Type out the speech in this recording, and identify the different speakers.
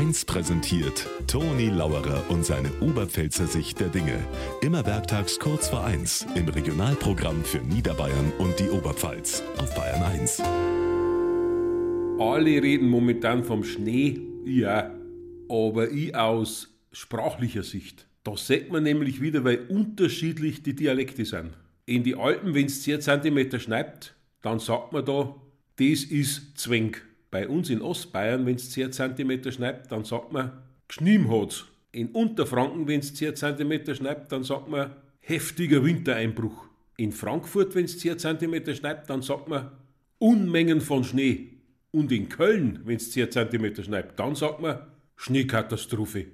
Speaker 1: 1 präsentiert Toni Lauerer und seine Oberpfälzer Sicht der Dinge. Immer werktags kurz vor 1 im Regionalprogramm für Niederbayern und die Oberpfalz auf Bayern 1.
Speaker 2: Alle reden momentan vom Schnee, ja, aber ich aus sprachlicher Sicht. Da sieht man nämlich wieder, weil unterschiedlich die Dialekte sind. In die Alpen, wenn es 10 cm schneit, dann sagt man da, das ist Zwing. Bei uns in Ostbayern, wenn es 10 cm schneit, dann sagt man, Gschnim hat's. In Unterfranken, wenn es 10 cm schneit, dann sagt man, heftiger Wintereinbruch. In Frankfurt, wenn es 10 cm schneit, dann sagt man, Unmengen von Schnee. Und in Köln, wenn es 10 cm schneit, dann sagt man, Schneekatastrophe.